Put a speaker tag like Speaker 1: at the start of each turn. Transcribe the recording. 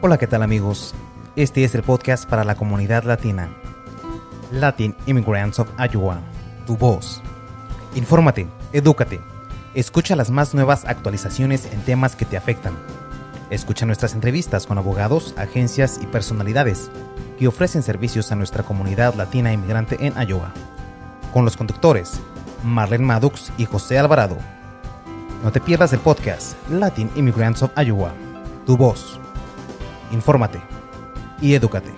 Speaker 1: Hola, ¿qué tal amigos? Este es el podcast para la comunidad latina. Latin Immigrants of Iowa, tu voz. Infórmate, edúcate, escucha las más nuevas actualizaciones en temas que te afectan. Escucha nuestras entrevistas con abogados, agencias y personalidades que ofrecen servicios a nuestra comunidad latina inmigrante en Iowa. Con los conductores, Marlene Maddox y José Alvarado. No te pierdas el podcast Latin Immigrants of Iowa, tu voz infórmate y edúcate.